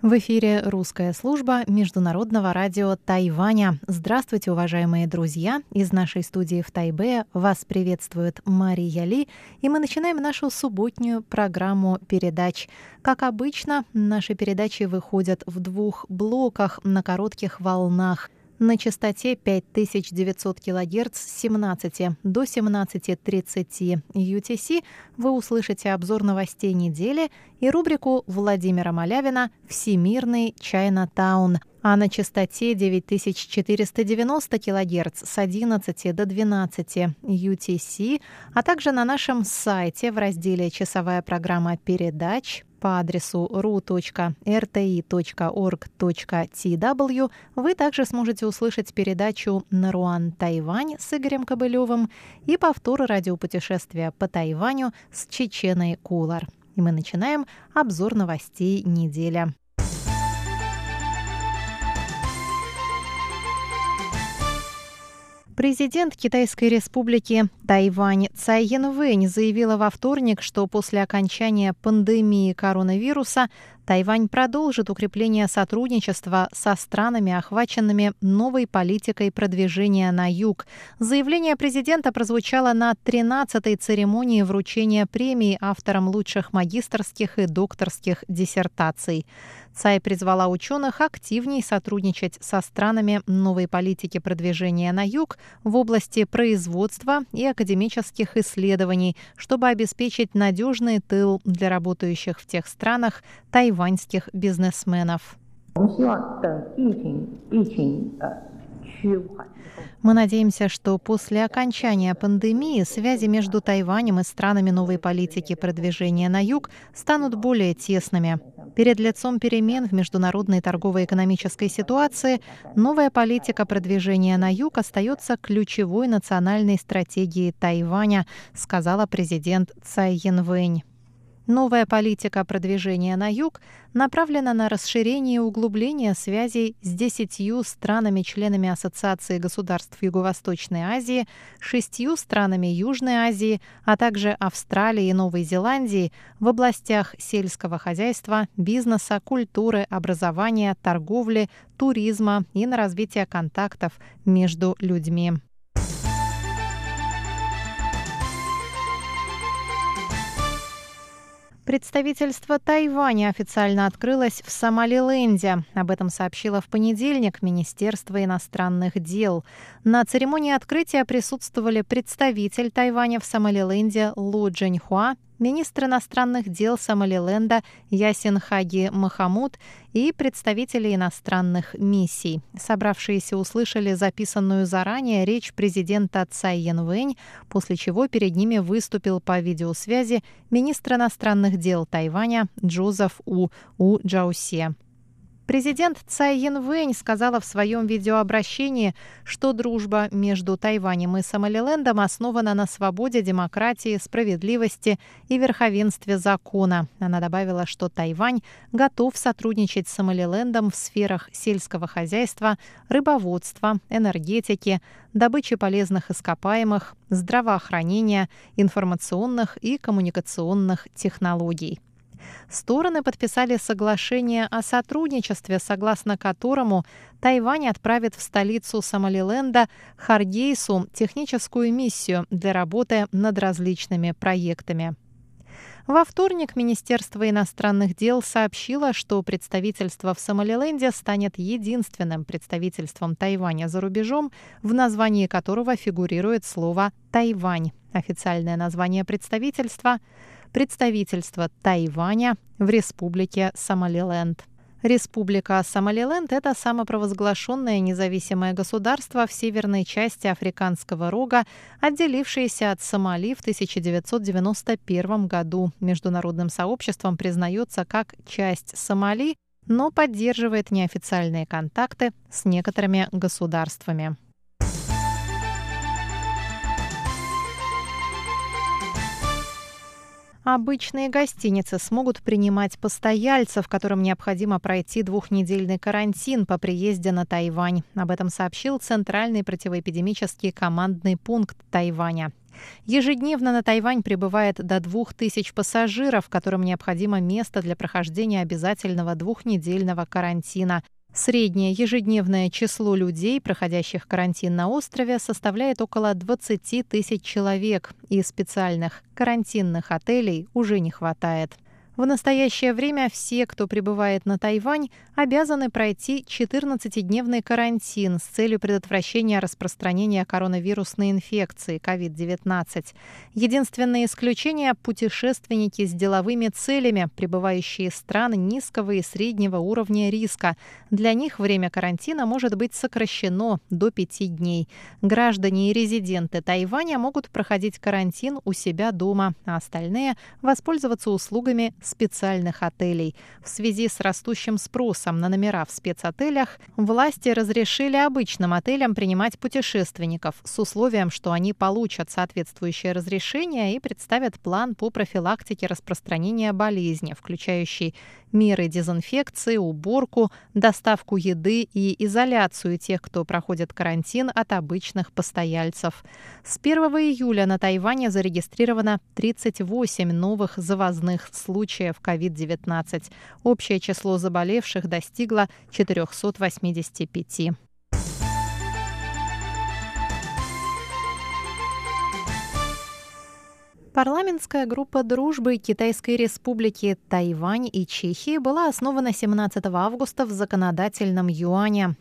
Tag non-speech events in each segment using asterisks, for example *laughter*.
В эфире русская служба Международного радио Тайваня. Здравствуйте, уважаемые друзья! Из нашей студии в Тайбе вас приветствует Мария Ли, и мы начинаем нашу субботнюю программу передач. Как обычно, наши передачи выходят в двух блоках на коротких волнах – на частоте 5900 кГц с 17 до 17.30 UTC вы услышите обзор новостей недели и рубрику Владимира Малявина «Всемирный Чайна-таун», а на частоте 9490 кГц с 11 до 12 UTC, а также на нашем сайте в разделе «Часовая программа передач» по адресу ru.rti.org.tw вы также сможете услышать передачу «Наруан Тайвань» с Игорем Кобылевым и повтор радиопутешествия по Тайваню с Чеченой Кулар. И мы начинаем обзор новостей недели. Президент Китайской республики Тайвань Цай Янвэнь заявила во вторник, что после окончания пандемии коронавируса Тайвань продолжит укрепление сотрудничества со странами, охваченными новой политикой продвижения на юг. Заявление президента прозвучало на 13-й церемонии вручения премии авторам лучших магистрских и докторских диссертаций. Цай призвала ученых активнее сотрудничать со странами новой политики продвижения на юг в области производства и академических исследований, чтобы обеспечить надежный тыл для работающих в тех странах тайваньских бизнесменов. Мы надеемся, что после окончания пандемии связи между Тайванем и странами новой политики продвижения на юг станут более тесными. Перед лицом перемен в международной торгово-экономической ситуации новая политика продвижения на юг остается ключевой национальной стратегией Тайваня, сказала президент Цай Янвэнь. Новая политика продвижения на юг направлена на расширение и углубление связей с десятью странами-членами Ассоциации государств Юго-Восточной Азии, шестью странами Южной Азии, а также Австралии и Новой Зеландии в областях сельского хозяйства, бизнеса, культуры, образования, торговли, туризма и на развитие контактов между людьми. Представительство Тайваня официально открылось в Сомалиленде. Об этом сообщило в понедельник Министерство иностранных дел. На церемонии открытия присутствовали представитель Тайваня в Сомалиленде Лу Джиньхуа министр иностранных дел Сомалиленда Ясин Хаги Махамуд и представители иностранных миссий. Собравшиеся услышали записанную заранее речь президента Цай Янвэнь, после чего перед ними выступил по видеосвязи министр иностранных дел Тайваня Джозеф У У Джаусе. Президент Цай Янвэнь сказала в своем видеообращении, что дружба между Тайванем и Сомалилендом основана на свободе, демократии, справедливости и верховенстве закона. Она добавила, что Тайвань готов сотрудничать с Сомалилендом в сферах сельского хозяйства, рыбоводства, энергетики, добычи полезных ископаемых, здравоохранения, информационных и коммуникационных технологий. Стороны подписали соглашение о сотрудничестве, согласно которому Тайвань отправит в столицу Сомалиленда Харгейсу техническую миссию для работы над различными проектами. Во вторник Министерство иностранных дел сообщило, что представительство в Сомалиленде станет единственным представительством Тайваня за рубежом, в названии которого фигурирует слово «Тайвань». Официальное название представительства представительство Тайваня в Республике Сомалиленд. Республика Сомалиленд – это самопровозглашенное независимое государство в северной части Африканского рога, отделившееся от Сомали в 1991 году. Международным сообществом признается как часть Сомали, но поддерживает неофициальные контакты с некоторыми государствами. Обычные гостиницы смогут принимать постояльцев, которым необходимо пройти двухнедельный карантин по приезде на Тайвань. Об этом сообщил Центральный противоэпидемический командный пункт Тайваня. Ежедневно на Тайвань прибывает до 2000 пассажиров, которым необходимо место для прохождения обязательного двухнедельного карантина. Среднее ежедневное число людей, проходящих карантин на острове, составляет около 20 тысяч человек, и специальных карантинных отелей уже не хватает. В настоящее время все, кто прибывает на Тайвань, обязаны пройти 14-дневный карантин с целью предотвращения распространения коронавирусной инфекции COVID-19. Единственное исключение – путешественники с деловыми целями, прибывающие из стран низкого и среднего уровня риска. Для них время карантина может быть сокращено до пяти дней. Граждане и резиденты Тайваня могут проходить карантин у себя дома, а остальные – воспользоваться услугами специальных отелей. В связи с растущим спросом на номера в спецотелях, власти разрешили обычным отелям принимать путешественников с условием, что они получат соответствующее разрешение и представят план по профилактике распространения болезни, включающий меры дезинфекции, уборку, доставку еды и изоляцию тех, кто проходит карантин от обычных постояльцев. С 1 июля на Тайване зарегистрировано 38 новых завозных случаев COVID-19. Общее число заболевших достигло 485. Парламентская группа дружбы Китайской республики Тайвань и Чехии была основана 17 августа в законодательном юане.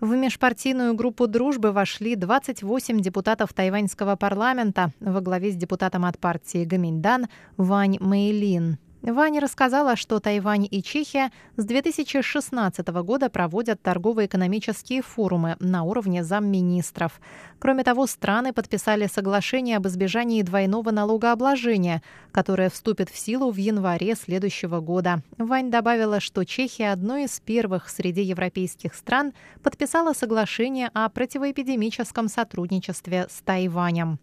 В межпартийную группу дружбы вошли 28 депутатов тайваньского парламента во главе с депутатом от партии Гаминьдан Вань Мэйлин. Ваня рассказала, что Тайвань и Чехия с 2016 года проводят торгово-экономические форумы на уровне замминистров. Кроме того, страны подписали соглашение об избежании двойного налогообложения, которое вступит в силу в январе следующего года. Вань добавила, что Чехия одной из первых среди европейских стран подписала соглашение о противоэпидемическом сотрудничестве с Тайванем.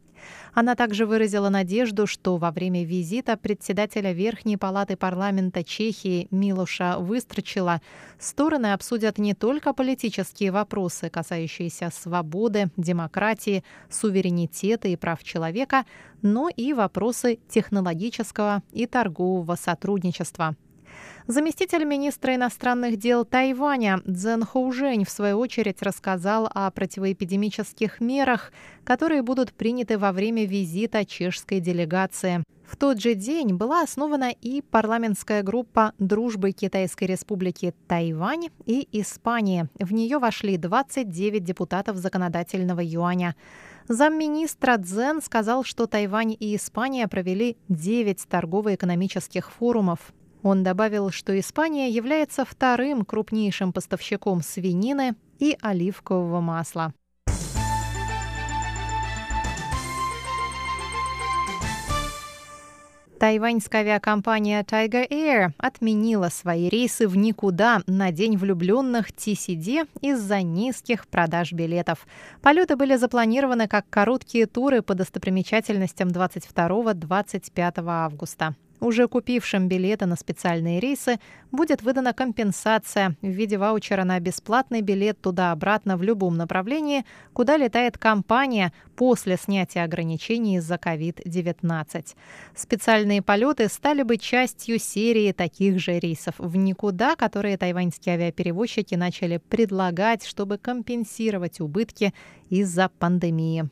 Она также выразила надежду, что во время визита председателя Верхней палаты парламента Чехии Милуша Выстрочила стороны обсудят не только политические вопросы, касающиеся свободы, демократии, суверенитета и прав человека, но и вопросы технологического и торгового сотрудничества. Заместитель министра иностранных дел Тайваня Цзэн Хоужень в свою очередь рассказал о противоэпидемических мерах, которые будут приняты во время визита чешской делегации. В тот же день была основана и парламентская группа дружбы Китайской республики Тайвань и Испании. В нее вошли 29 депутатов законодательного юаня. Замминистра Цзэн сказал, что Тайвань и Испания провели 9 торгово-экономических форумов. Он добавил, что Испания является вторым крупнейшим поставщиком свинины и оливкового масла. Тайваньская авиакомпания Tiger Air отменила свои рейсы в никуда на День влюбленных TCD из-за низких продаж билетов. Полеты были запланированы как короткие туры по достопримечательностям 22-25 августа. Уже купившим билеты на специальные рейсы будет выдана компенсация в виде ваучера на бесплатный билет туда-обратно в любом направлении, куда летает компания после снятия ограничений из-за COVID-19. Специальные полеты стали бы частью серии таких же рейсов в никуда, которые тайваньские авиаперевозчики начали предлагать, чтобы компенсировать убытки из-за пандемии.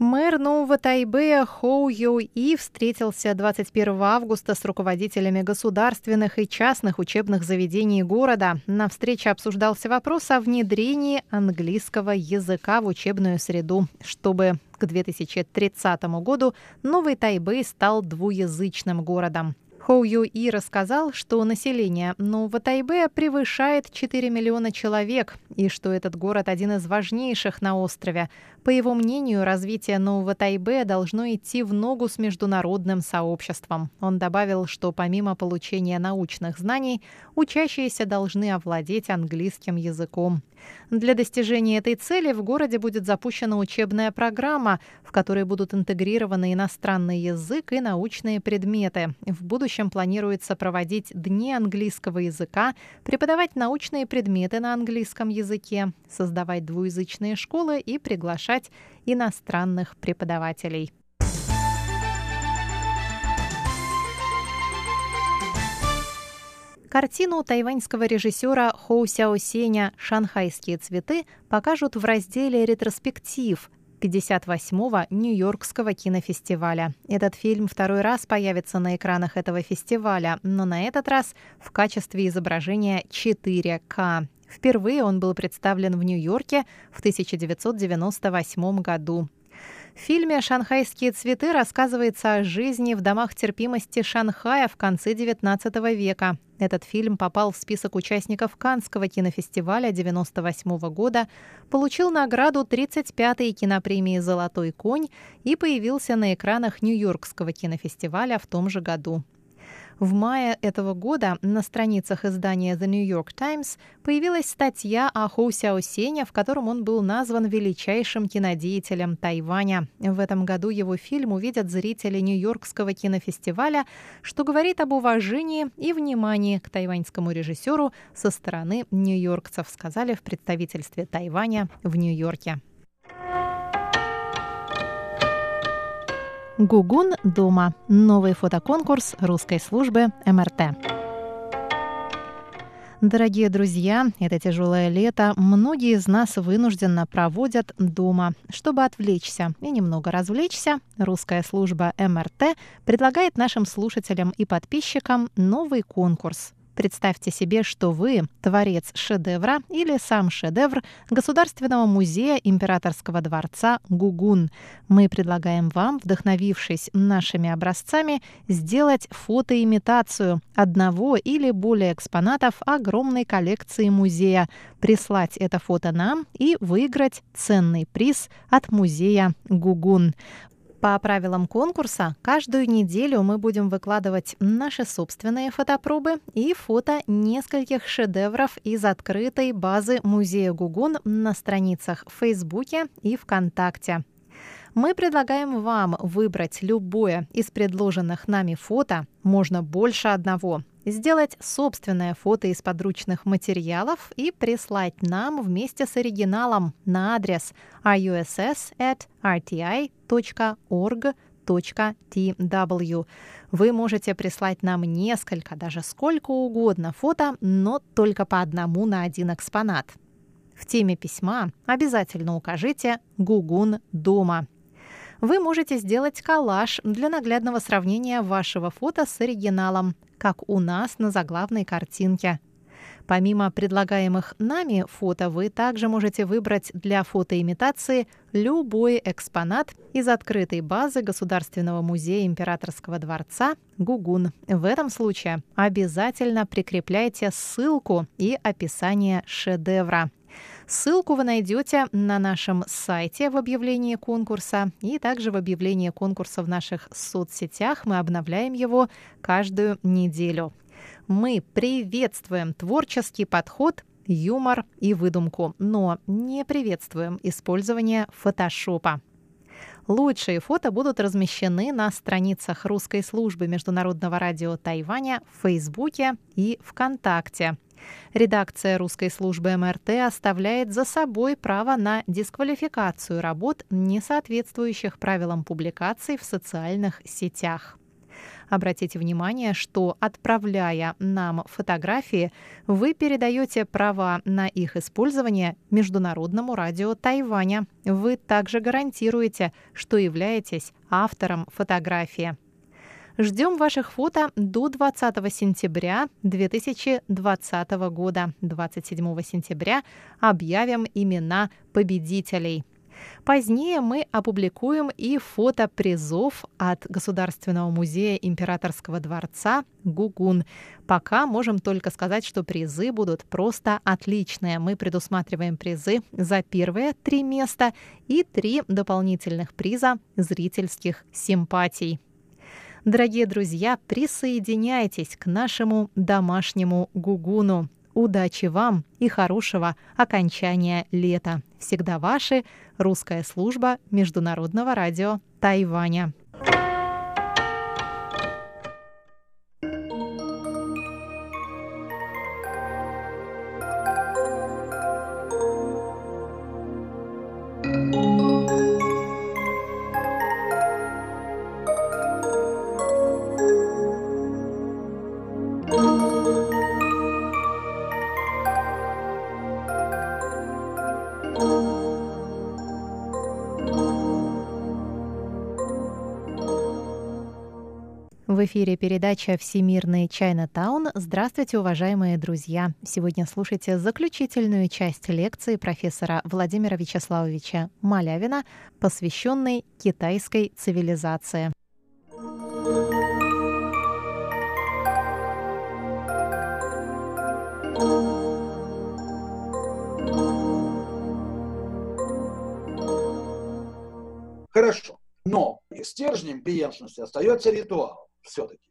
Мэр Нового Тайбэя Хоу Йоу И встретился 21 августа с руководителями государственных и частных учебных заведений города. На встрече обсуждался вопрос о внедрении английского языка в учебную среду, чтобы к 2030 году Новый Тайбэй стал двуязычным городом. Хоу Ю И рассказал, что население Нового Тайбэя превышает 4 миллиона человек и что этот город один из важнейших на острове. По его мнению, развитие нового Тайбе должно идти в ногу с международным сообществом. Он добавил, что помимо получения научных знаний, учащиеся должны овладеть английским языком. Для достижения этой цели в городе будет запущена учебная программа, в которой будут интегрированы иностранный язык и научные предметы. В будущем планируется проводить дни английского языка, преподавать научные предметы на английском языке, создавать двуязычные школы и приглашать иностранных преподавателей. Картину тайваньского режиссера Хоу Сяо Сеня «Шанхайские цветы» покажут в разделе «Ретроспектив» 58-го Нью-Йоркского кинофестиваля. Этот фильм второй раз появится на экранах этого фестиваля, но на этот раз в качестве изображения 4К. Впервые он был представлен в Нью-Йорке в 1998 году. В фильме «Шанхайские цветы» рассказывается о жизни в домах терпимости Шанхая в конце XIX века. Этот фильм попал в список участников Канского кинофестиваля 1998 года, получил награду 35-й кинопремии «Золотой конь» и появился на экранах Нью-Йоркского кинофестиваля в том же году. В мае этого года на страницах издания The New York Times появилась статья о Хоу Сяо Сене, в котором он был назван величайшим кинодеятелем Тайваня. В этом году его фильм увидят зрители Нью-Йоркского кинофестиваля, что говорит об уважении и внимании к тайваньскому режиссеру со стороны нью-йоркцев, сказали в представительстве Тайваня в Нью-Йорке. Гугун дома. Новый фотоконкурс русской службы МРТ. Дорогие друзья, это тяжелое лето многие из нас вынужденно проводят дома. Чтобы отвлечься и немного развлечься, русская служба МРТ предлагает нашим слушателям и подписчикам новый конкурс Представьте себе, что вы творец шедевра или сам шедевр Государственного музея Императорского дворца Гугун. Мы предлагаем вам, вдохновившись нашими образцами, сделать фотоимитацию одного или более экспонатов огромной коллекции музея, прислать это фото нам и выиграть ценный приз от музея Гугун. По правилам конкурса, каждую неделю мы будем выкладывать наши собственные фотопробы и фото нескольких шедевров из открытой базы Музея Гугун на страницах в Фейсбуке и ВКонтакте. Мы предлагаем вам выбрать любое из предложенных нами фото, можно больше одного, сделать собственное фото из подручных материалов и прислать нам вместе с оригиналом на адрес russ@rti.org.tw. Вы можете прислать нам несколько, даже сколько угодно фото, но только по одному на один экспонат. В теме письма обязательно укажите «Гугун дома» вы можете сделать коллаж для наглядного сравнения вашего фото с оригиналом, как у нас на заглавной картинке. Помимо предлагаемых нами фото, вы также можете выбрать для фотоимитации любой экспонат из открытой базы Государственного музея Императорского дворца Гугун. В этом случае обязательно прикрепляйте ссылку и описание шедевра. Ссылку вы найдете на нашем сайте в объявлении конкурса и также в объявлении конкурса в наших соцсетях. Мы обновляем его каждую неделю. Мы приветствуем творческий подход юмор и выдумку, но не приветствуем использование фотошопа. Лучшие фото будут размещены на страницах русской службы Международного радио Тайваня в Фейсбуке и ВКонтакте – Редакция русской службы МРТ оставляет за собой право на дисквалификацию работ, не соответствующих правилам публикаций в социальных сетях. Обратите внимание, что отправляя нам фотографии, вы передаете права на их использование Международному радио Тайваня. Вы также гарантируете, что являетесь автором фотографии. Ждем ваших фото до 20 сентября 2020 года. 27 сентября объявим имена победителей. Позднее мы опубликуем и фото призов от Государственного музея императорского дворца «Гугун». Пока можем только сказать, что призы будут просто отличные. Мы предусматриваем призы за первые три места и три дополнительных приза зрительских симпатий. Дорогие друзья, присоединяйтесь к нашему домашнему гугуну. Удачи вам и хорошего окончания лета. Всегда ваши. Русская служба Международного радио Тайваня. В эфире передача «Всемирный Чайна-таун». Здравствуйте, уважаемые друзья! Сегодня слушайте заключительную часть лекции профессора Владимира Вячеславовича Малявина, посвященной китайской цивилизации. Хорошо. Но стержнем преемственности остается ритуал все-таки.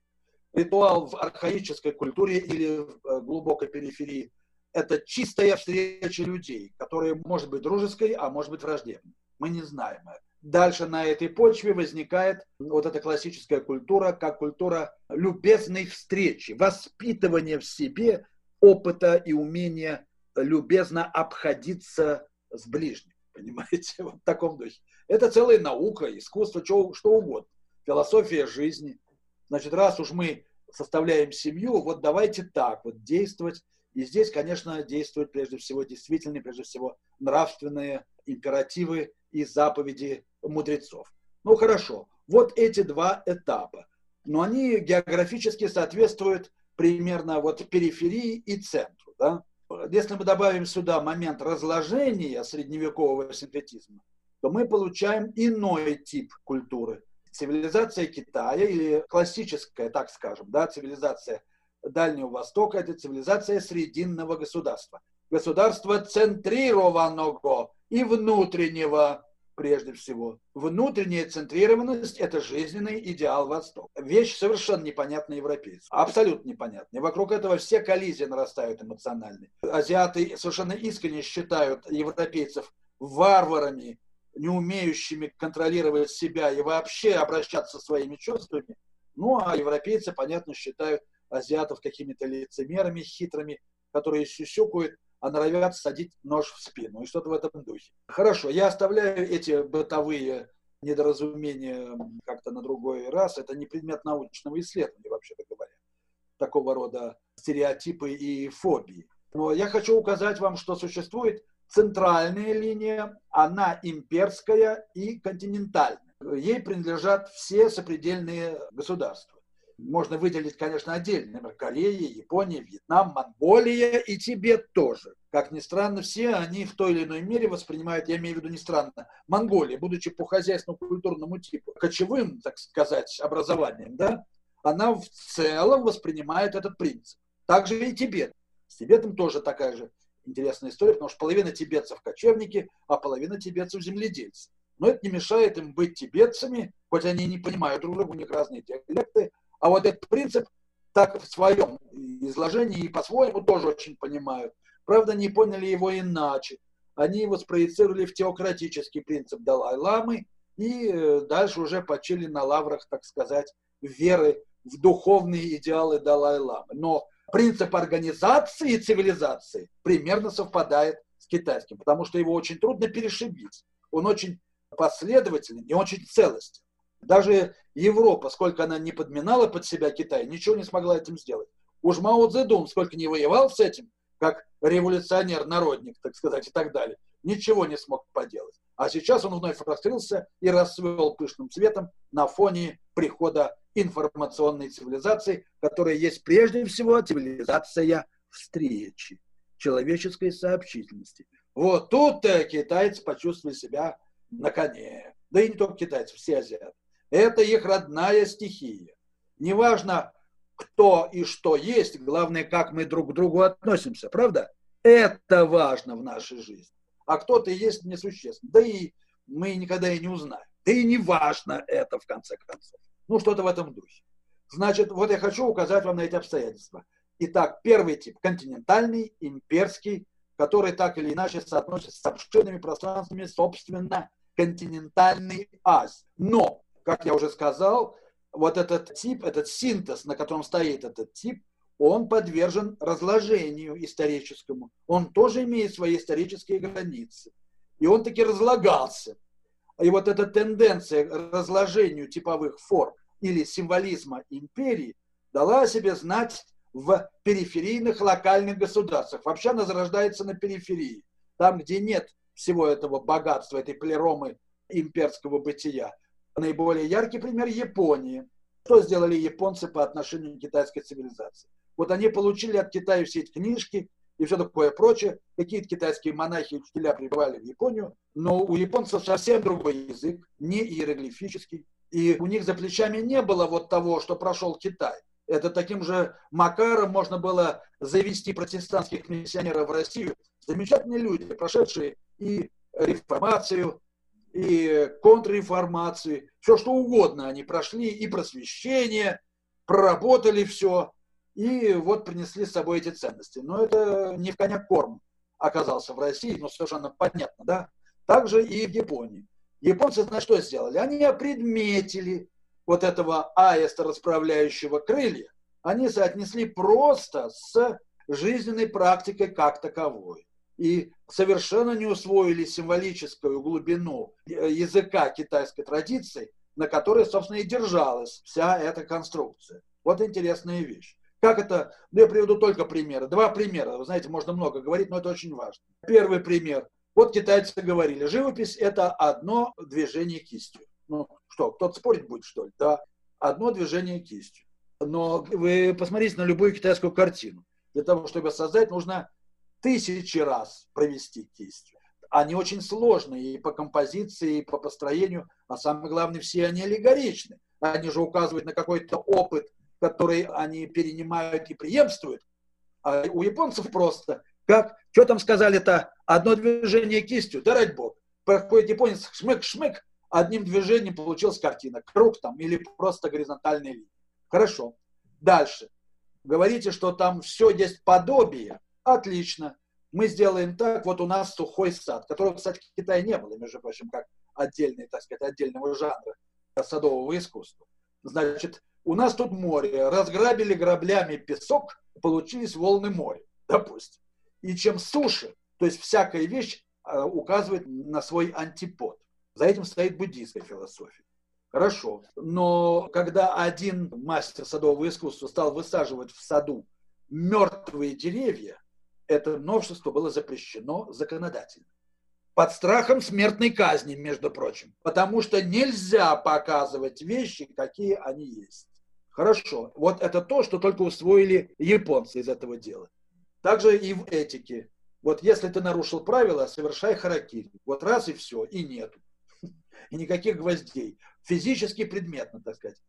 Ритуал в архаической культуре или в э, глубокой периферии – это чистая встреча людей, которая может быть дружеской, а может быть враждебной. Мы не знаем это. Дальше на этой почве возникает вот эта классическая культура, как культура любезной встречи, воспитывания в себе опыта и умения любезно обходиться с ближним. *laughs* Понимаете, вот в таком духе. Это целая наука, искусство, что, что угодно. Философия жизни – Значит, раз уж мы составляем семью, вот давайте так вот действовать. И здесь, конечно, действуют прежде всего действительные, прежде всего нравственные императивы и заповеди мудрецов. Ну хорошо, вот эти два этапа. Но они географически соответствуют примерно вот периферии и центру. Да? Если мы добавим сюда момент разложения средневекового синтетизма, то мы получаем иной тип культуры – цивилизация Китая или классическая, так скажем, да, цивилизация Дальнего Востока – это цивилизация срединного государства. Государства центрированного и внутреннего прежде всего. Внутренняя центрированность – это жизненный идеал Востока. Вещь совершенно непонятная европейцу. Абсолютно непонятная. Вокруг этого все коллизии нарастают эмоциональные. Азиаты совершенно искренне считают европейцев варварами, не умеющими контролировать себя и вообще обращаться со своими чувствами. Ну, а европейцы, понятно, считают азиатов какими-то лицемерами, хитрыми, которые сюсюкают, а норовят садить нож в спину. И что-то в этом духе. Хорошо, я оставляю эти бытовые недоразумения как-то на другой раз. Это не предмет научного исследования, вообще-то говоря. Такого рода стереотипы и фобии. Но я хочу указать вам, что существует центральная линия, она имперская и континентальная. Ей принадлежат все сопредельные государства. Можно выделить, конечно, отдельно. Например, Корея, Япония, Вьетнам, Монголия и Тибет тоже. Как ни странно, все они в той или иной мере воспринимают, я имею в виду не странно, Монголия, будучи по хозяйственному культурному типу, кочевым, так сказать, образованием, да, она в целом воспринимает этот принцип. Также и Тибет. С Тибетом тоже такая же интересная история, потому что половина тибетцев кочевники, а половина тибетцев земледельцы. Но это не мешает им быть тибетцами, хоть они не понимают друг друга, у них разные диалекты. А вот этот принцип так в своем изложении и по-своему тоже очень понимают. Правда, не поняли его иначе. Они его спроецировали в теократический принцип Далай-Ламы и э, дальше уже почили на лаврах, так сказать, веры в духовные идеалы Далай-Ламы. Но принцип организации цивилизации примерно совпадает с китайским, потому что его очень трудно перешибить. Он очень последовательный и очень целостен. Даже Европа, сколько она не подминала под себя Китай, ничего не смогла этим сделать. Уж Мао Цзэдун сколько не воевал с этим, как революционер, народник, так сказать, и так далее, ничего не смог поделать. А сейчас он вновь раскрылся и расцвел пышным цветом на фоне прихода информационной цивилизации, которая есть прежде всего цивилизация встречи, человеческой сообщительности. Вот тут китайцы почувствовали себя на коне. Да и не только китайцы, все азиаты. Это их родная стихия. Неважно, кто и что есть, главное, как мы друг к другу относимся, правда? Это важно в нашей жизни. А кто-то есть несущественно. Да и мы никогда и не узнаем. Да и не важно это, в конце концов. Ну, что-то в этом духе. Значит, вот я хочу указать вам на эти обстоятельства. Итак, первый тип – континентальный, имперский, который так или иначе соотносится с обширными пространствами, собственно, континентальной Азии. Но, как я уже сказал, вот этот тип, этот синтез, на котором стоит этот тип, он подвержен разложению историческому. Он тоже имеет свои исторические границы. И он таки разлагался. И вот эта тенденция к разложению типовых форм или символизма империи дала о себе знать в периферийных локальных государствах. Вообще она зарождается на периферии, там, где нет всего этого богатства, этой плеромы имперского бытия. Наиболее яркий пример Японии. Что сделали японцы по отношению к китайской цивилизации? Вот они получили от Китая все эти книжки и все такое прочее. Какие-то китайские монахи и учителя прибывали в Японию, но у японцев совсем другой язык, не иероглифический. И у них за плечами не было вот того, что прошел Китай. Это таким же макаром можно было завести протестантских миссионеров в Россию. Замечательные люди, прошедшие и реформацию, и контрреформации, все что угодно они прошли, и просвещение, проработали все, и вот принесли с собой эти ценности. Но это не в коня корм оказался в России, но совершенно понятно, да? Также и в Японии. Японцы, знаешь, что сделали? Они опредметили вот этого аиста, расправляющего крылья, они соотнесли просто с жизненной практикой как таковой и совершенно не усвоили символическую глубину языка китайской традиции, на которой, собственно, и держалась вся эта конструкция. Вот интересная вещь. Как это? Ну, я приведу только примеры. Два примера. Вы знаете, можно много говорить, но это очень важно. Первый пример. Вот китайцы говорили, живопись – это одно движение кистью. Ну что, кто-то спорить будет, что ли? Да, одно движение кистью. Но вы посмотрите на любую китайскую картину. Для того, чтобы создать, нужно тысячи раз провести кистью. Они очень сложные и по композиции, и по построению, а самое главное, все они аллегоричны. Они же указывают на какой-то опыт, который они перенимают и преемствуют. А у японцев просто, как, что там сказали-то, одно движение кистью, да ради бог. Проходит японец, шмык-шмык, одним движением получилась картина. Круг там или просто горизонтальная линия. Хорошо. Дальше. Говорите, что там все есть подобие. Отлично. Мы сделаем так, вот у нас сухой сад, которого, кстати, в Китае не было, между прочим, как отдельный, так сказать, отдельного жанра садового искусства. Значит, у нас тут море, разграбили граблями песок, получились волны моря, допустим. И чем суше, то есть всякая вещь а, указывает на свой антипод. За этим стоит буддийская философия. Хорошо. Но когда один мастер садового искусства стал высаживать в саду мертвые деревья, это новшество было запрещено законодательно. Под страхом смертной казни, между прочим. Потому что нельзя показывать вещи, какие они есть. Хорошо. Вот это то, что только усвоили японцы из этого дела. Также и в этике. Вот если ты нарушил правила, совершай харакири. Вот раз и все, и нету. *laughs* И никаких гвоздей. Физически предметно, так сказать.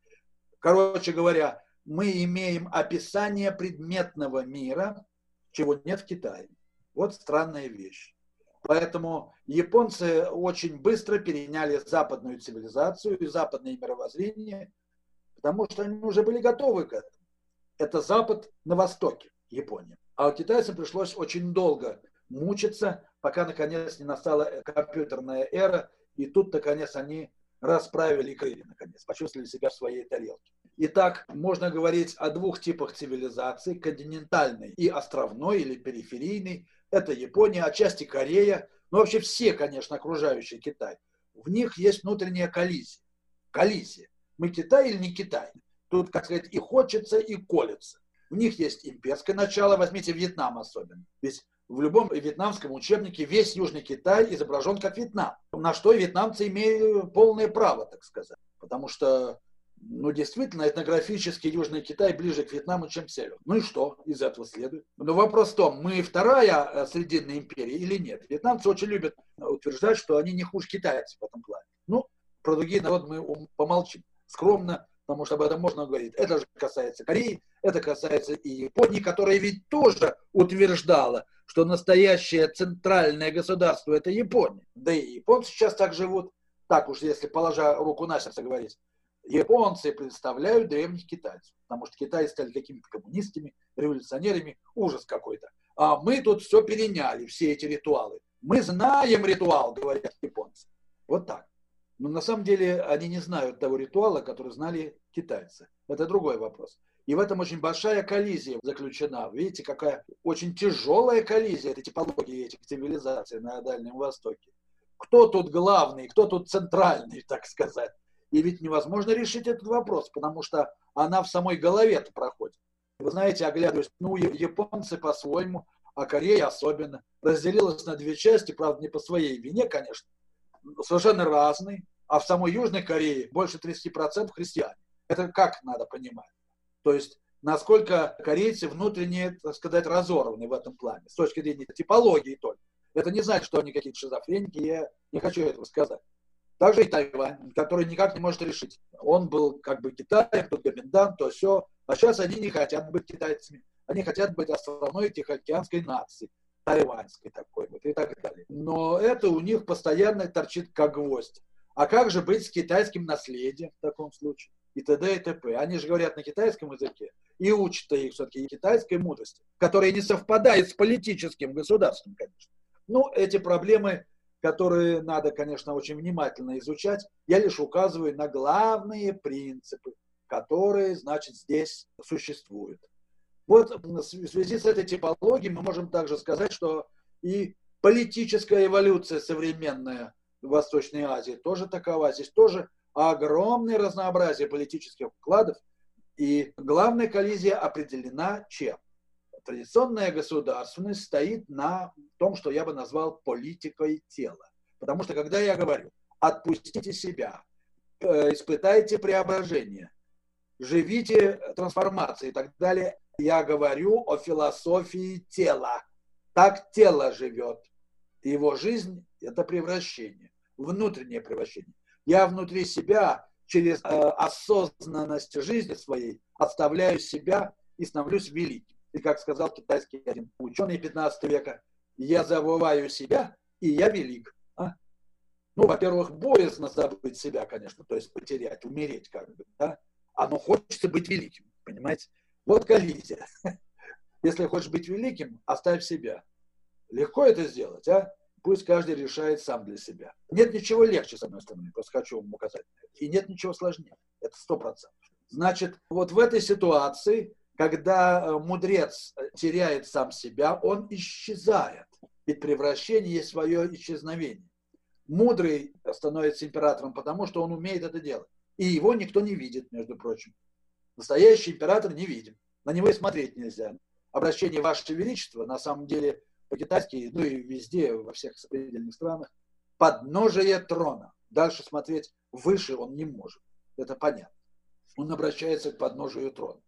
Короче говоря, мы имеем описание предметного мира, чего нет в Китае. Вот странная вещь. Поэтому японцы очень быстро переняли западную цивилизацию и западное мировоззрение, потому что они уже были готовы к этому. Это Запад на востоке, Япония. А китайцам пришлось очень долго мучиться, пока наконец не настала компьютерная эра, и тут наконец они расправили крылья, наконец, почувствовали себя в своей тарелке. Итак, можно говорить о двух типах цивилизаций, континентальной и островной или периферийной. Это Япония, отчасти Корея, но вообще все, конечно, окружающие Китай. В них есть внутренняя коллизия. Коллизия. Мы Китай или не Китай? Тут, как сказать, и хочется, и колется. В них есть имперское начало, возьмите Вьетнам особенно. Ведь в любом вьетнамском учебнике весь Южный Китай изображен как Вьетнам. На что вьетнамцы имеют полное право, так сказать. Потому что Ну, действительно, этнографически Южный Китай ближе к Вьетнаму, чем к северу. Ну и что из этого следует? Но вопрос в том, мы вторая э, Срединная империя или нет? Вьетнамцы очень любят утверждать, что они не хуже китайцев в этом плане. Ну, про другие народы мы помолчим. Скромно, потому что об этом можно говорить. Это же касается Кореи, это касается и Японии, которая ведь тоже утверждала, что настоящее центральное государство – это Япония. Да и японцы сейчас так живут, так уж если положа руку на сердце говорить. Японцы представляют древних китайцев, потому что китайцы стали какими-то коммунистами, революционерами, ужас какой-то. А мы тут все переняли, все эти ритуалы. Мы знаем ритуал, говорят японцы. Вот так. Но на самом деле они не знают того ритуала, который знали китайцы. Это другой вопрос. И в этом очень большая коллизия заключена. Видите, какая очень тяжелая коллизия этой типологии этих цивилизаций на Дальнем Востоке. Кто тут главный, кто тут центральный, *laughs* так сказать. И ведь невозможно решить этот вопрос, потому что она в самой голове проходит. Вы знаете, оглядываясь, ну, японцы по-своему, а Корея особенно, разделилась на две части, правда, не по своей вине, конечно, совершенно разные, а в самой Южной Корее больше 30% христиане. Это как надо понимать? То есть, насколько корейцы внутренне, так сказать, разорваны в этом плане, с точки зрения типологии только. Это не значит, что они какие-то шизофреники, я не хочу этого сказать. Также и Тайвань, который никак не может решить. Он был как бы Китаем, то Гоминдан, то все. А сейчас они не хотят быть китайцами. Они хотят быть основной тихоокеанской нацией тайваньской такой вот и так далее. Но это у них постоянно торчит как гвоздь. А как же быть с китайским наследием в таком случае? И т.д. и т.п. Они же говорят на китайском языке и учат их все-таки китайской мудрости, которая не совпадает с политическим государством, конечно. Ну, эти проблемы, которые надо, конечно, очень внимательно изучать, я лишь указываю на главные принципы, которые, значит, здесь существуют. Вот в связи с этой типологией мы можем также сказать, что и политическая эволюция современная в Восточной Азии тоже такова. Здесь тоже огромное разнообразие политических вкладов. И главная коллизия определена чем? Традиционная государственность стоит на том, что я бы назвал политикой тела. Потому что когда я говорю, отпустите себя, э, испытайте преображение, живите трансформации и так далее, я говорю о философии тела. Так тело живет. Его жизнь – это превращение, внутреннее превращение. Я внутри себя через э, осознанность жизни своей отставляю себя и становлюсь великим. И как сказал китайский один ученый 15 века, я забываю себя, и я велик. А? Ну, во-первых, боязно забыть себя, конечно, то есть потерять, умереть как бы, да? А но хочется быть великим, понимаете? Вот коллизия. *laughs* Если хочешь быть великим, оставь себя. Легко это сделать, а? Пусть каждый решает сам для себя. Нет ничего легче, с одной стороны, просто хочу вам указать. И нет ничего сложнее. Это сто процентов. Значит, вот в этой ситуации, когда э, мудрец теряет сам себя, он исчезает. Ведь превращение есть свое исчезновение. Мудрый становится императором, потому что он умеет это делать. И его никто не видит, между прочим. Настоящий император не видим. На него и смотреть нельзя. Обращение Ваше Величество, на самом деле, по-китайски, ну и везде, во всех сопредельных странах, подножие трона. Дальше смотреть выше он не может. Это понятно. Он обращается к подножию трона.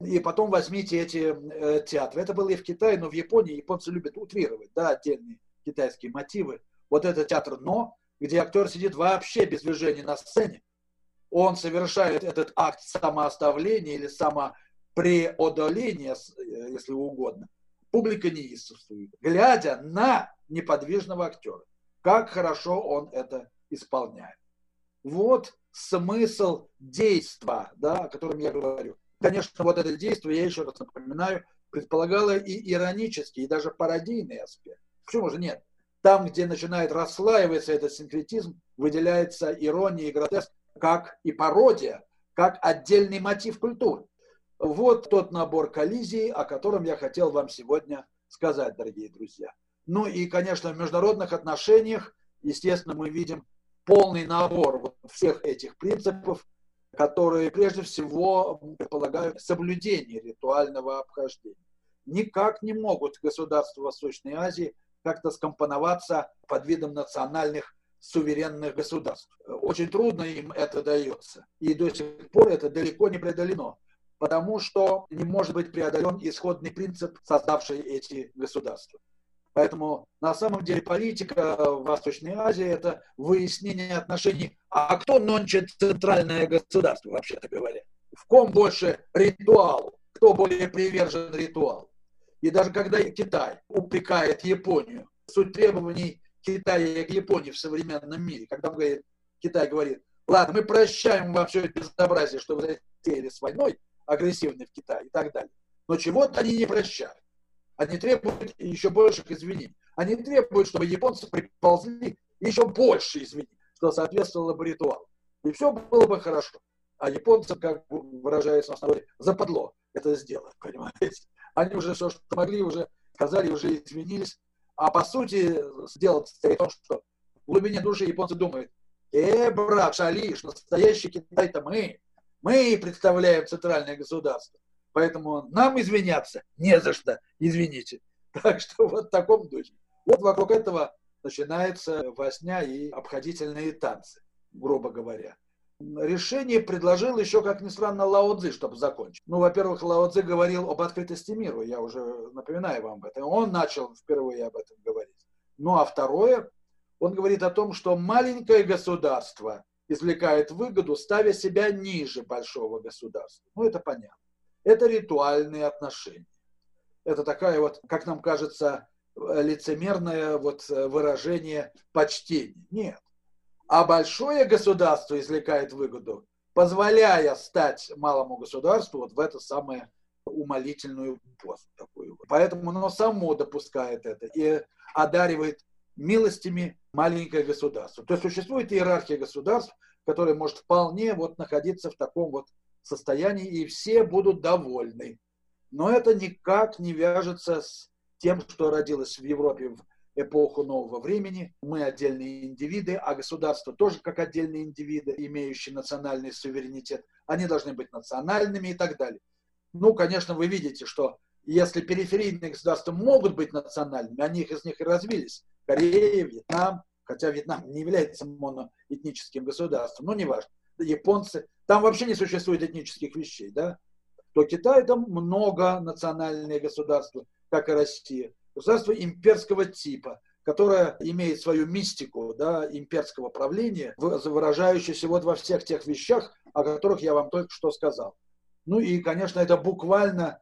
И потом возьмите эти э, театры. Это было и в Китае, но в Японии японцы любят утрировать, да, отдельные китайские мотивы. Вот это театр «Но», где актер сидит вообще без движения на сцене. Он совершает этот акт самооставления или самопреодоления, э, если угодно, публика неистовствует, глядя на неподвижного актера. Как хорошо он это исполняет. Вот смысл действа, да, о котором я говорю. Конечно, вот это действие, я еще раз напоминаю, предполагало и иронический, и даже пародийный аспект. Почему же нет? Там, где начинает расслаиваться этот синкретизм, выделяется ирония и гротеск, как и пародия, как отдельный мотив культуры. Вот тот набор коллизий, о котором я хотел вам сегодня сказать, дорогие друзья. Ну и, конечно, в международных отношениях, естественно, мы видим полный набор вот всех этих принципов, которые прежде всего предполагают соблюдение ритуального обхождения. Никак не могут государства Восточной Азии как-то скомпоноваться под видом национальных суверенных государств. Очень трудно им это дается. И до сих пор это далеко не преодолено, потому что не может быть преодолен исходный принцип, создавший эти государства. Поэтому на самом деле политика в Восточной Азии – это выяснение отношений, а кто нонче центральное государство, вообще-то говоря. В ком больше ритуал, кто более привержен ритуалу. И даже когда Китай упрекает Японию, суть требований Китая к Японии в современном мире, когда говорит, Китай говорит, ладно, мы прощаем вам все это безобразие, что вы затеяли с войной, агрессивной в Китае и так далее. Но чего-то они не прощают. Они требуют еще больших извинений. Они требуют, чтобы японцы приползли еще больше извинений, что соответствовало бы ритуалу. И все было бы хорошо. А японцам, как выражается в основе, западло это сделать, понимаете? Они уже все, что могли, уже сказали, уже извинились. А по сути, сделать в том, что в глубине души японцы думают, э, брат, шалиш, настоящий Китай-то мы. Мы представляем центральное государство. Поэтому нам извиняться не за что, извините. *laughs* Так что вот в таком духе. Вот вокруг этого начинается возня и обходительные танцы, грубо говоря решение предложил еще, как ни странно, Лао Цзи, чтобы закончить. Ну, во-первых, Лао Цзи говорил об открытости миру, я уже напоминаю вам об этом. Он начал впервые об этом говорить. Ну, а второе, он говорит о том, что маленькое государство извлекает выгоду, ставя себя ниже большого государства. Ну, это понятно. Это ритуальные отношения. Это такая вот, как нам кажется, лицемерное вот выражение почтения. Нет а большое государство извлекает выгоду, позволяя стать малому государству вот в эту самую умолительную пост такую. Поэтому оно само допускает это и одаривает милостями маленькое государство. То есть существует иерархия государств, которая может вполне вот находиться в таком вот состоянии, и все будут довольны. Но это никак не вяжется с тем, что родилось в Европе в эпоху нового времени. Мы отдельные индивиды, а государства тоже как отдельные индивиды, имеющие национальный суверенитет. Они должны быть национальными и так далее. Ну, конечно, вы видите, что если периферийные государства могут быть национальными, они из них и развились. Корея, Вьетнам, хотя Вьетнам не является моноэтническим государством, но неважно. Японцы, там вообще не существует этнических вещей, да? То Китай там много национальные государства, как и Россия государство имперского типа, которое имеет свою мистику да, имперского правления, выражающуюся вот во всех тех вещах, о которых я вам только что сказал. Ну и, конечно, это буквально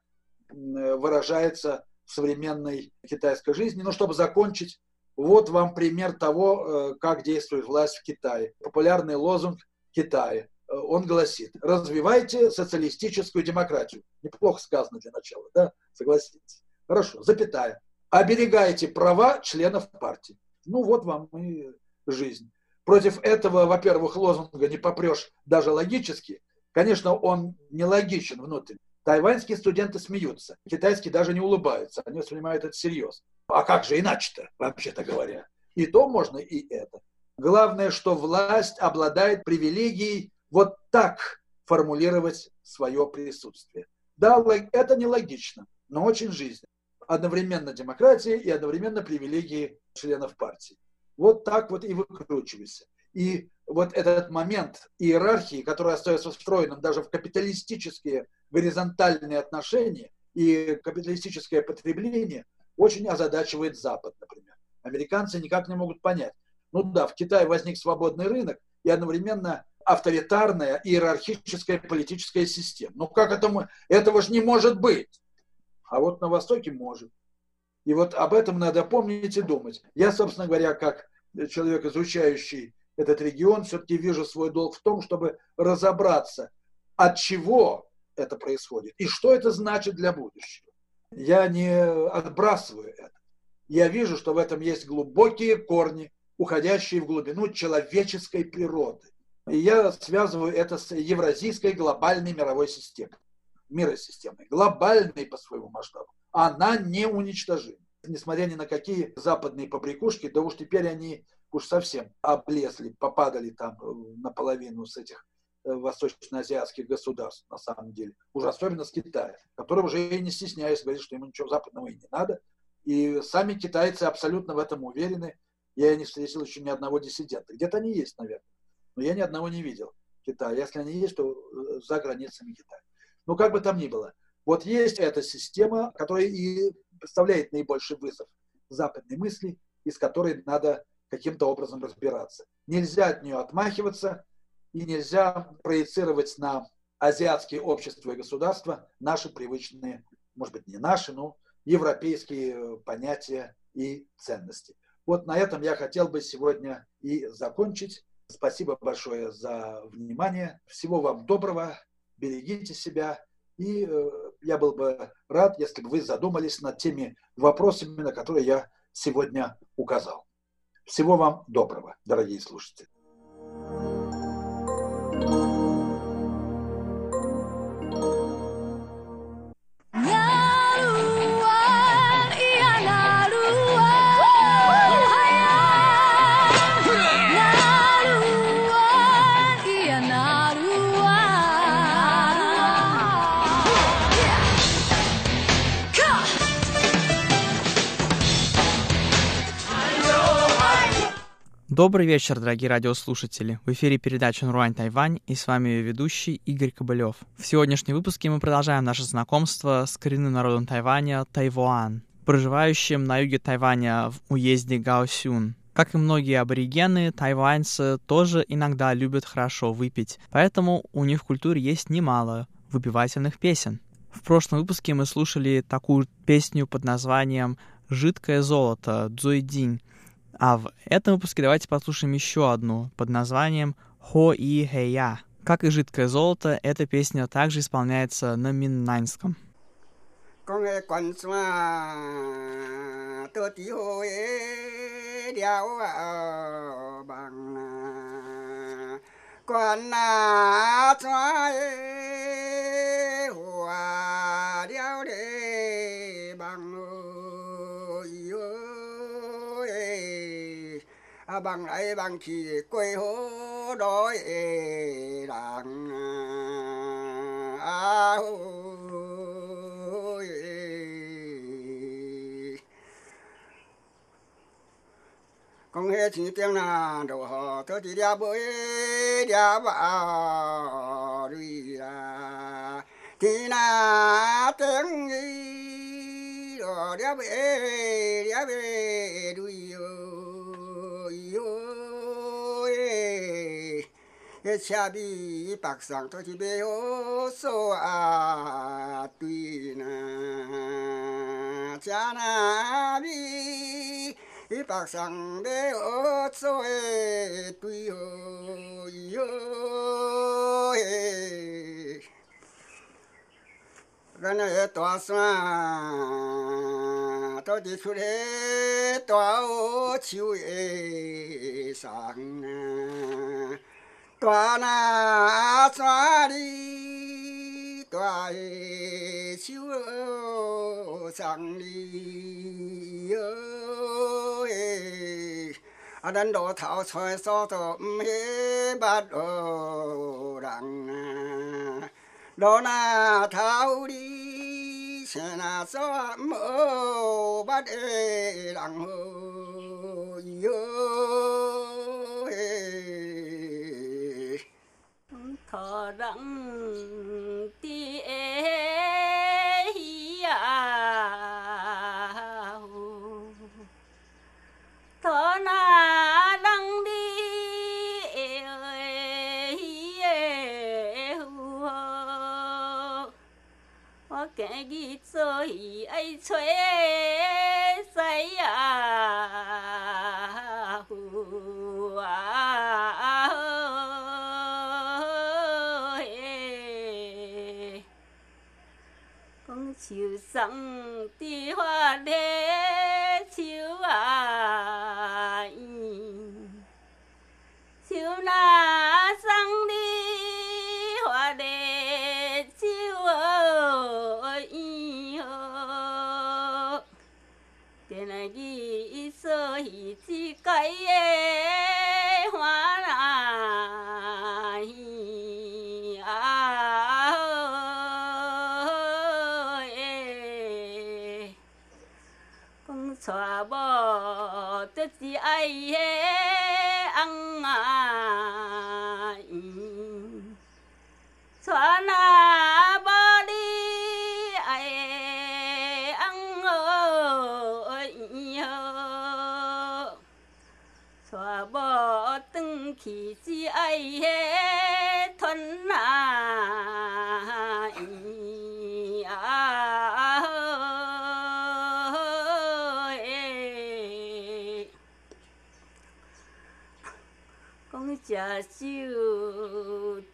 выражается в современной китайской жизни. Но чтобы закончить, вот вам пример того, э, как действует власть в Китае. Популярный лозунг Китая. Э, он гласит, развивайте социалистическую демократию. Неплохо сказано для начала, да? Согласитесь. Хорошо, запятая оберегайте права членов партии. Ну вот вам и жизнь. Против этого, во-первых, лозунга не попрешь даже логически. Конечно, он нелогичен внутренне. Тайваньские студенты смеются, китайские даже не улыбаются, они воспринимают это серьезно. А как же иначе-то, вообще-то говоря? И то можно, и это. Главное, что власть обладает привилегией вот так формулировать свое присутствие. Да, это нелогично, но очень жизненно одновременно демократия и одновременно привилегии членов партии. Вот так вот и выкручивайся. И вот этот момент иерархии, который остается встроенным даже в капиталистические горизонтальные отношения и капиталистическое потребление, очень озадачивает Запад, например. Американцы никак не могут понять. Ну да, в Китае возник свободный рынок и одновременно авторитарная иерархическая политическая система. Ну как это мы? Этого же не может быть а вот на Востоке может. И вот об этом надо помнить и думать. Я, собственно говоря, как человек, изучающий этот регион, все-таки вижу свой долг в том, чтобы разобраться, от чего это происходит и что это значит для будущего. Я не отбрасываю это. Я вижу, что в этом есть глубокие корни, уходящие в глубину человеческой природы. И я связываю это с евразийской глобальной мировой системой миросистемой, глобальной по своему масштабу, она не уничтожима. Несмотря ни на какие западные побрякушки, да уж теперь они уж совсем облезли, попадали там э, наполовину с этих восточноазиатских государств, на самом деле. Уже особенно с Китая, который уже и не стесняясь говорит, что ему ничего западного и не надо. И сами китайцы абсолютно в этом уверены. Я не встретил еще ни одного диссидента. Где-то они есть, наверное. Но я ни одного не видел в Китае. Если они есть, то э, за границами Китая. Ну, как бы там ни было. Вот есть эта система, которая и представляет наибольший вызов западной мысли, из которой надо каким-то образом разбираться. Нельзя от нее отмахиваться, и нельзя проецировать на азиатские общества и государства наши привычные, может быть, не наши, но европейские понятия и ценности. Вот на этом я хотел бы сегодня и закончить. Спасибо большое за внимание. Всего вам доброго. Берегите себя. И э, я был бы рад, если бы вы задумались над теми вопросами, на которые я сегодня указал. Всего вам доброго, дорогие слушатели. Добрый вечер, дорогие радиослушатели. В эфире передача «Нуруань Тайвань» и с вами ее ведущий Игорь Кобылев. В сегодняшнем выпуске мы продолжаем наше знакомство с коренным народом Тайваня Тайвуан, проживающим на юге Тайваня в уезде Гаосюн. Как и многие аборигены, тайваньцы тоже иногда любят хорошо выпить, поэтому у них в культуре есть немало выпивательных песен. В прошлом выпуске мы слушали такую песню под названием «Жидкое золото» Цзуйдинь, а в этом выпуске давайте послушаем еще одну под названием «Хо и Хэя». Как и «Жидкое золото», эта песня также исполняется на миннаньском. 讲个关山到底好个了啊梦啊，关啊山个 À, bằng ấy bằng chỉ quê hố đói làng à, ôi, con nghe chỉ tiếng là đầu họ thơ thì đia bơi đia vào đi là thì là tiếng đi đó đia bơi đia bơi đuôi 迄车米北上都是要好数啊对呐，车那米北上要好数的对哦哟嘿。咱个大山倒伫出个大乌树的上啊， tòa na xóa đi tòa siêu sang đi. Ở đàn đồ thảo xoay so thổ mê bát đồ đặng đồ na thảo đi xe na so mơ bát đặng ơi yêu khó răng ti ê ya thọ na đăng đi kẻ ghi chơi ấy chơi 讲树上的花咧树啊圆，树那上的花咧树儿圆哦，电来伊所以只改的 đây ăn à xoan à bơ đi ai ăn ơi nhớ. Xoa bơ từng khi chi ai thuần à 食酒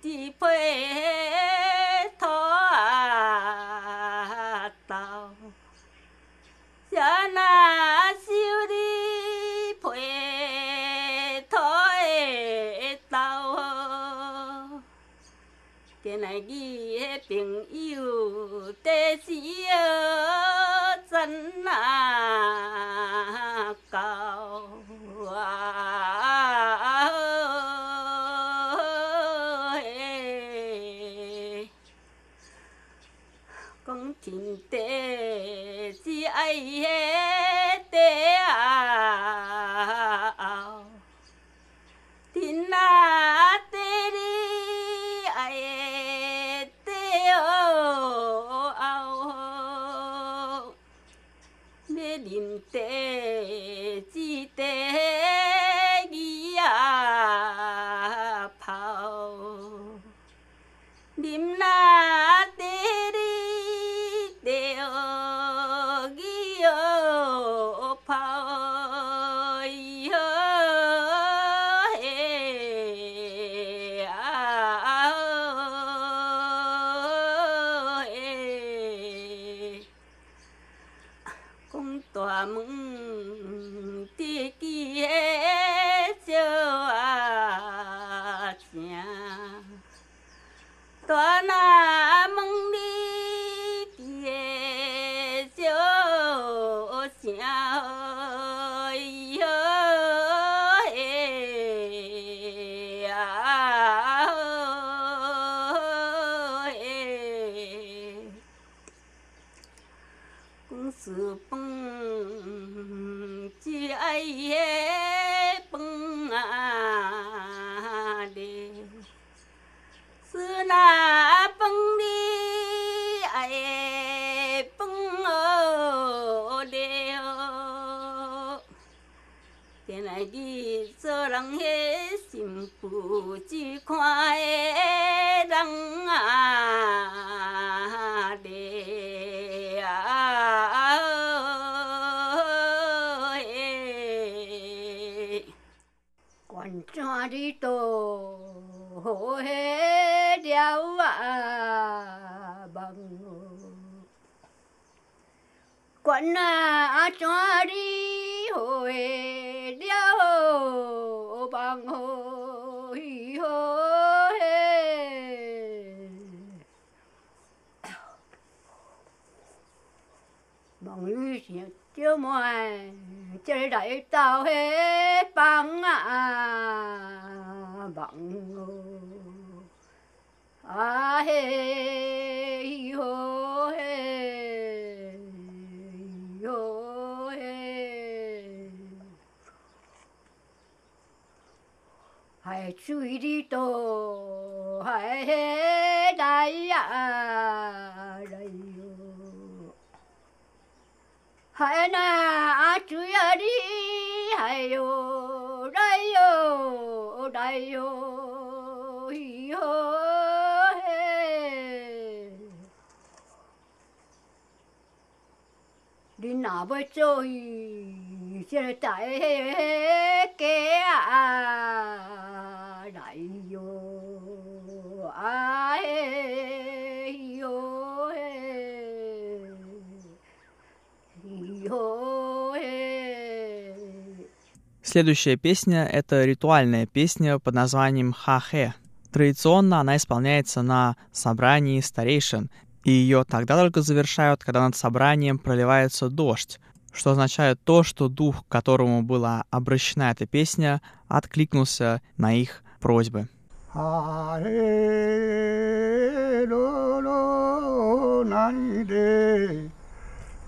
伫配土啊豆，食若收你配土的豆。今来你的朋友地时 đây ôi ơi đi nào với chơi chơi tại kia đại vô ai vô vô Следующая песня — это ритуальная песня под названием «Ха-хе». Традиционно она исполняется на собрании старейшин, и ее тогда только завершают, когда над собранием проливается дождь, что означает то, что дух, к которому была обращена эта песня, откликнулся на их просьбы. ハ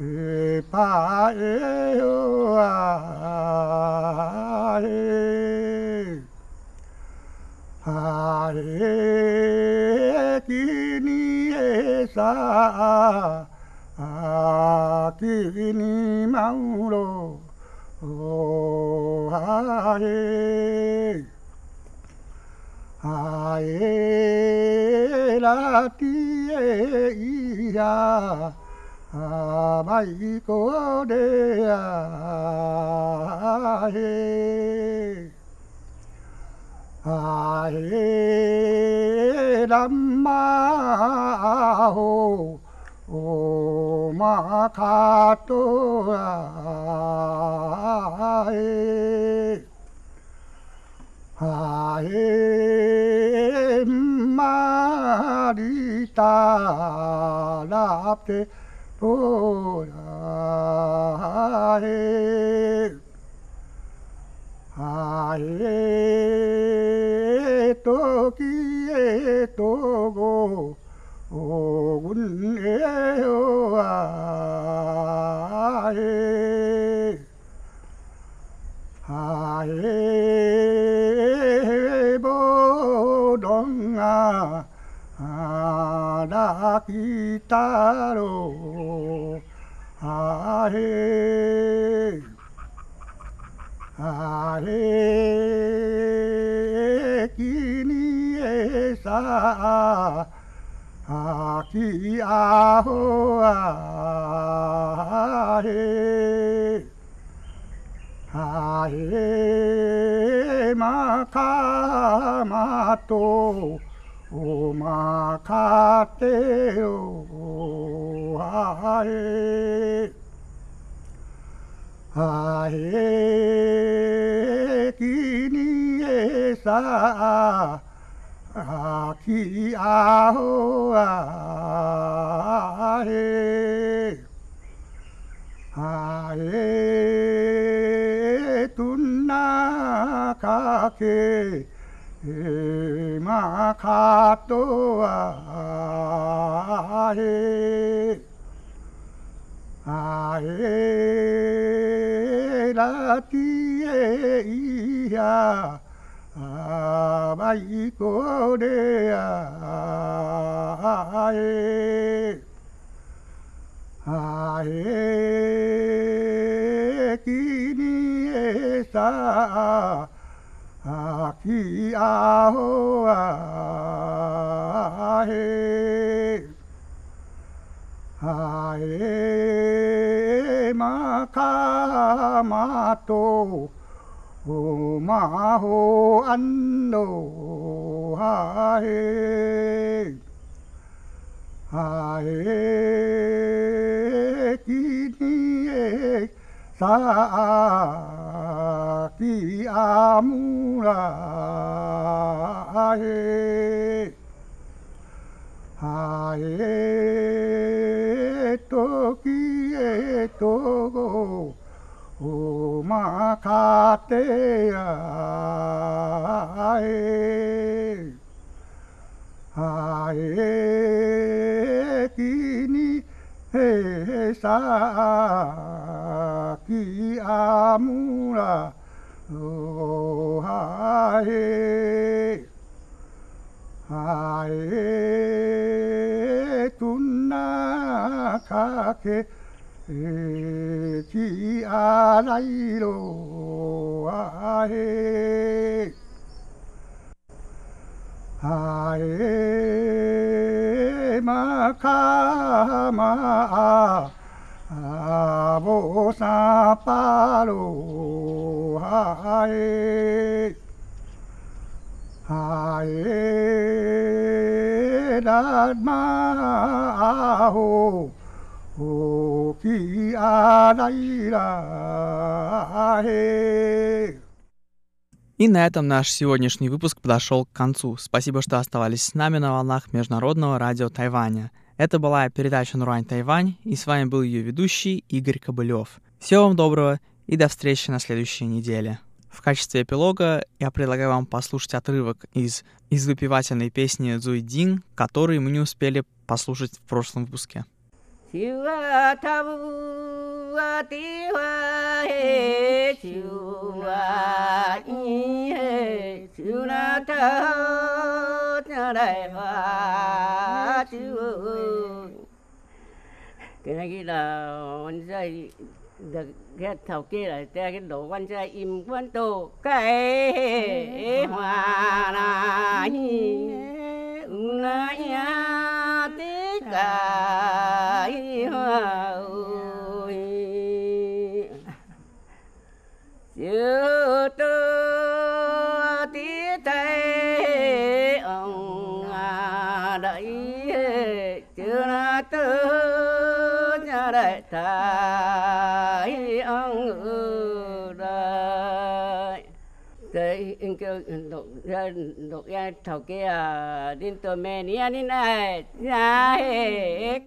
e pa e o a re a re ki ni e sa a ki ni mauro o a re a e la ti e i a à bay cô đê à hê à hê đam ma hồ ô ma kha tô à hê à hê ma đi ta đáp thế Oh, ah, eh, ah, eh, toki, eh, togo, oh, gun, eh, oh, ah, eh, ah, eh. 秋太郎。あれ。あれ。君えさあきあほあれ。あれ。まかまと。おまかておはえはえきにえさあきあおあえはえとなかけへまかとはへあへらきえいやあばいこれやへあへきにえさあ aki aho ahe. Ae makamato o maho anno ahe. Ae kini e sa ki amura ae. Ae toki e togo. O makatea ae. Ae kini he sa ki amura o ha he. Ha tunna ka ke. Ki alai lo ha Makama Abo Sapalo Hae Hae Dadma Aho ki Adaira Hae И на этом наш сегодняшний выпуск подошел к концу. Спасибо, что оставались с нами на волнах Международного радио Тайваня. Это была передача «Нурань Тайвань», и с вами был ее ведущий Игорь Кобылев. Всего вам доброго и до встречи на следующей неделе. В качестве эпилога я предлагаю вам послушать отрывок из, из выпивательной песни «Зуйдин», который мы не успели послушать в прошлом выпуске. 日はたぶ tí hoa hê chiều hoa y hê na thơ nhà đại hoa chiều cái này là anh dây được cái thầu kia là cái đồ quan gia im quan tổ cái hoa là nhi na nhà tí cả hoa chữ tư tí tây ông đẩy chữ tư nhà đại thái ông đại đấy anh kêu đọc đọc ra thầu kia, đến tôi mẹ ní anh này nhà hết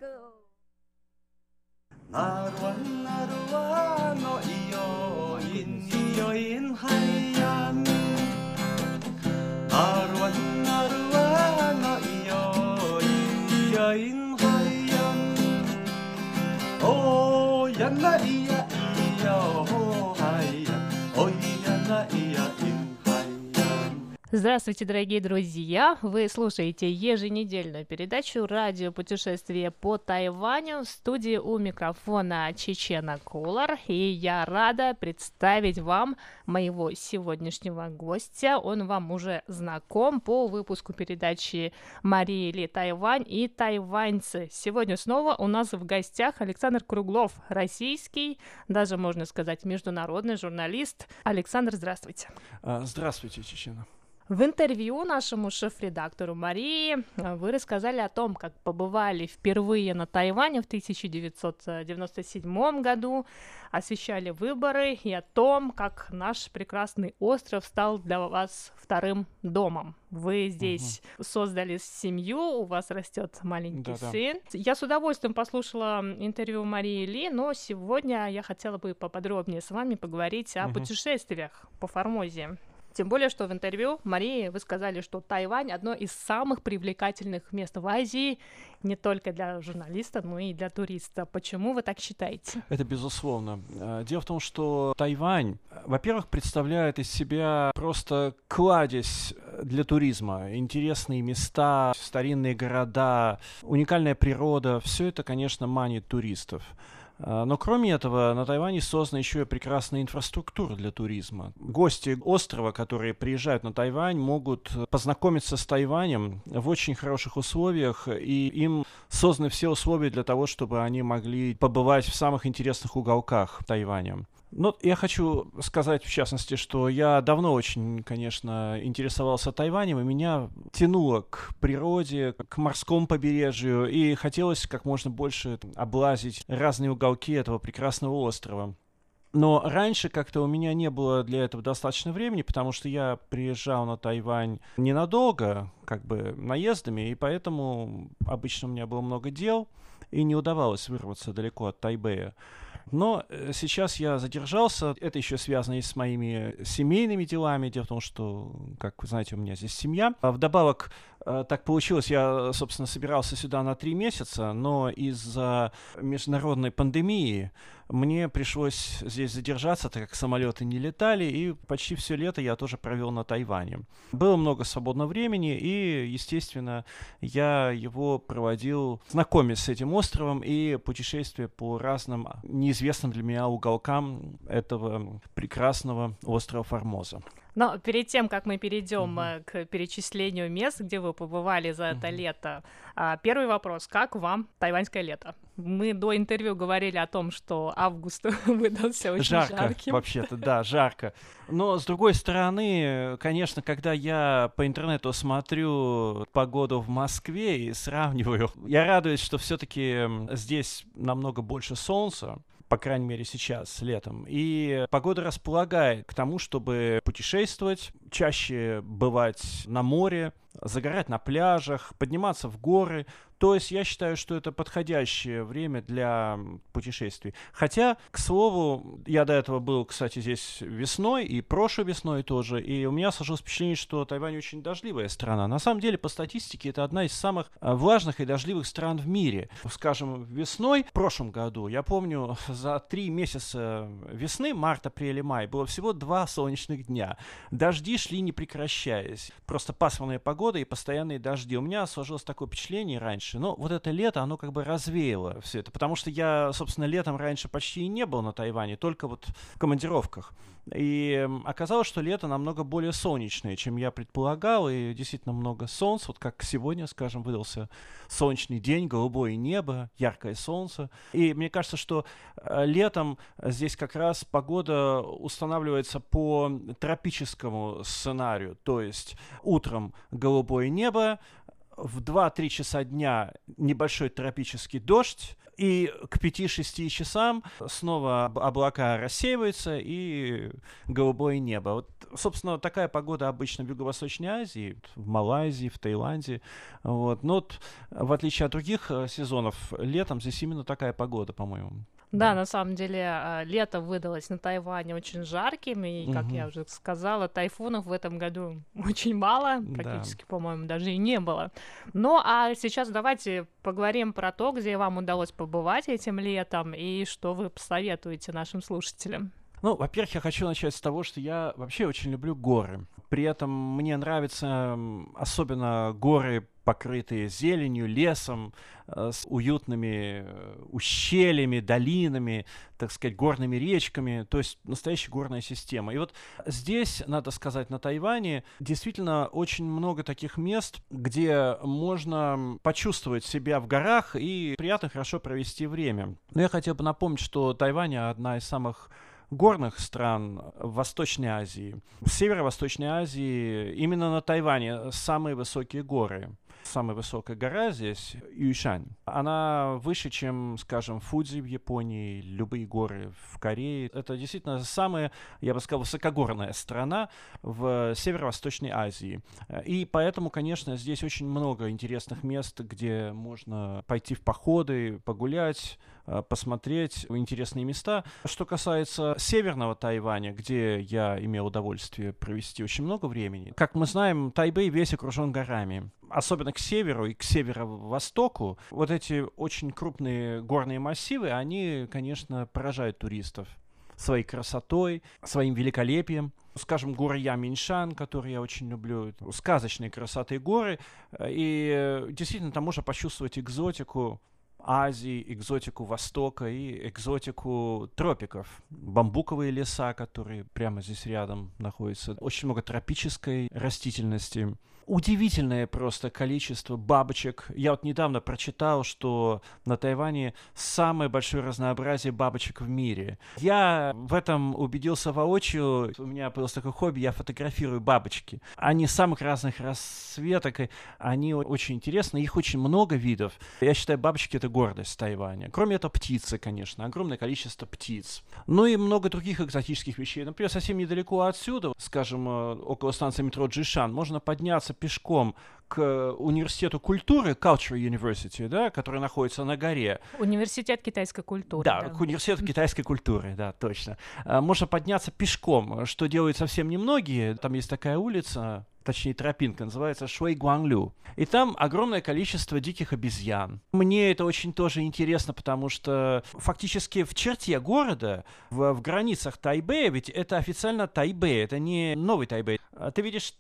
وين حيان أروان أروان إيوين يين حيان أو يما إيا إيوه Здравствуйте, дорогие друзья! Вы слушаете еженедельную передачу «Радио путешествие по Тайваню» в студии у микрофона Чечена Кулар. И я рада представить вам моего сегодняшнего гостя. Он вам уже знаком по выпуску передачи «Мария Ли Тайвань» и «Тайваньцы». Сегодня снова у нас в гостях Александр Круглов, российский, даже можно сказать международный журналист. Александр, здравствуйте! А, Здравствуйте, Чечена. В интервью нашему шеф-редактору Марии э, вы рассказали о том, как побывали впервые на Тайване в 1997 году, освещали выборы и о том, как наш прекрасный остров стал для вас вторым домом. Вы здесь создали семью, у вас растет маленький Да-да. сын. Я с удовольствием послушала интервью Марии Ли, но сегодня я хотела бы поподробнее с вами поговорить о Мгм. путешествиях по Формозе. Тем более, что в интервью Марии вы сказали, что Тайвань одно из самых привлекательных мест в Азии не только для журналиста, но и для туриста. Почему вы так считаете? Это безусловно. А, Дело в том, что Тайвань, во-первых, представляет из себя просто кладезь для туризма. Интересные места, старинные города, уникальная природа. Все это, конечно, манит туристов. А, Но кроме этого, на Тайване создана еще и прекрасная инфраструктура для туризма. Гости острова, которые приезжают на Тайвань, могут э, познакомиться с Тайванем в очень хороших условиях, и им созданы все условия для того, чтобы они могли побывать в самых интересных уголках Тайваня. Ну, я хочу сказать, в частности, что я давно очень, конечно, интересовался Тайванем, и меня тянуло к природе, к морскому побережью, и хотелось как можно больше облазить разные уголки этого прекрасного острова. Но раньше как-то у меня не было для этого достаточно времени, потому что я приезжал на Тайвань ненадолго, как бы наездами, и поэтому обычно у меня было много дел, и не удавалось вырваться далеко от Тайбэя. Но э, сейчас я задержался. Это еще связано и с моими семейными делами. Дело в том, что, как вы знаете, у меня здесь семья. А вдобавок, так получилось, я, собственно, собирался сюда на три месяца, но из-за международной пандемии мне пришлось здесь задержаться, так как самолеты не летали, и почти все лето я тоже провел на Тайване. Было много свободного времени, и, естественно, я его проводил, знакомясь с этим островом и путешествия по разным неизвестным для меня уголкам этого прекрасного острова Формоза. Но перед тем, как мы перейдем э, к перечислению мест, где вы побывали за это лето, а, первый вопрос: как вам тайваньское лето? Мы до интервью говорили о том, что август *laughs* выдался очень жарко, жарким. вообще-то, да, жарко. Но, с другой стороны, конечно, когда я по интернету смотрю погоду в Москве и сравниваю, я радуюсь, что все-таки здесь намного больше солнца, по крайней мере сейчас, летом. И погода располагает к тому, чтобы путешествовать. Чаще бывать на море, загорать на пляжах, подниматься в горы. То есть я считаю, что это подходящее время для путешествий. Хотя, к слову, я до этого был, кстати, здесь весной и прошлой весной тоже, и у меня сложилось впечатление, что Тайвань очень дождливая страна. На самом деле, по статистике, это одна из самых а, влажных и дождливых стран в мире. Скажем, весной в прошлом году, я помню, *laughs* за три месяца весны, март, апрель и май, было всего два солнечных дня. Дожди шли не прекращаясь. Просто пасмурная погода и постоянные дожди. У меня сложилось такое впечатление раньше. Но вот это лето, оно как бы развеяло все это. Потому что я, собственно, летом раньше почти и не был на Тайване, только вот в командировках. И оказалось, что лето намного более солнечное, чем я предполагал, и действительно много солнца. Вот как сегодня, скажем, выдался солнечный день, голубое небо, яркое солнце. И мне кажется, что э, летом здесь как раз погода устанавливается по тропическому сценарию. То есть утром голубое небо, в 2-3 часа дня небольшой тропический дождь, и к 5-6 часам снова облака рассеиваются и голубое небо. Вот, собственно, такая погода обычно в Юго-Восточной Азии, в Малайзии, в Таиланде. Вот. Но вот, в отличие от других э, сезонов, летом здесь именно такая погода, по-моему. Да, на самом деле а, лето выдалось на Тайване очень жарким, и, как угу. я уже сказала, тайфунов в этом году *laughs* очень мало, практически, да. по-моему, даже и не было. Ну, а сейчас давайте поговорим про то, где вам удалось побывать этим летом, и что вы посоветуете нашим слушателям. Ну, во-первых, я хочу начать с того, что я вообще очень люблю горы. При этом мне нравятся особенно горы, покрытые зеленью, лесом, э, с уютными э, ущельями, долинами, так сказать, горными речками, то есть настоящая горная система. И вот здесь, надо сказать, на Тайване действительно очень много таких мест, где можно почувствовать себя в горах и приятно хорошо провести время. Но я хотел бы напомнить, что Тайвань одна из самых горных стран Восточной Азии. В Северо-Восточной Азии, именно на Тайване, самые высокие горы. Самая высокая гора здесь Юйшань. Она выше, чем, скажем, Фудзи в Японии, любые горы в Корее. Это действительно самая, я бы сказал, высокогорная страна в Северо-Восточной Азии. И поэтому, конечно, здесь очень много интересных мест, где можно пойти в походы, погулять, Э, посмотреть интересные места. Что касается северного Тайваня, где я имел удовольствие провести очень много времени, как мы знаем, Тайбэй весь окружен горами. Особенно к северу и к северо-востоку. Вот эти очень крупные горные массивы, они, конечно, поражают туристов своей красотой, своим великолепием. Скажем, горы Яминшан, которые я очень люблю, сказочные красоты горы. И э, действительно, там можно почувствовать экзотику Азии, экзотику Востока и экзотику тропиков. Бамбуковые леса, которые прямо здесь рядом находятся. Очень много тропической растительности удивительное просто количество бабочек. Я вот недавно прочитал, что на Тайване самое большое разнообразие бабочек в мире. Я в этом убедился воочию. У меня просто такое хобби, я фотографирую бабочки. Они самых разных расцветок, и они очень интересны. Их очень много видов. Я считаю, бабочки — это гордость Тайваня. Кроме этого, птицы, конечно. Огромное количество птиц. Ну и много других экзотических вещей. Например, совсем недалеко отсюда, скажем, э, около станции метро Джишан, можно подняться пешком к университету культуры, Culture University, да, который находится на горе. Университет китайской культуры. Да, да. к университету китайской культуры, да, точно. А, можно подняться пешком, что делают совсем немногие. Там есть такая улица, точнее тропинка, называется Шуэй Гуанглю. И там огромное количество диких обезьян. Мне это очень тоже интересно, потому что фактически в черте города, в, в границах Тайбэя, ведь это официально Тайбэй, это не новый Тайбэй. А ты видишь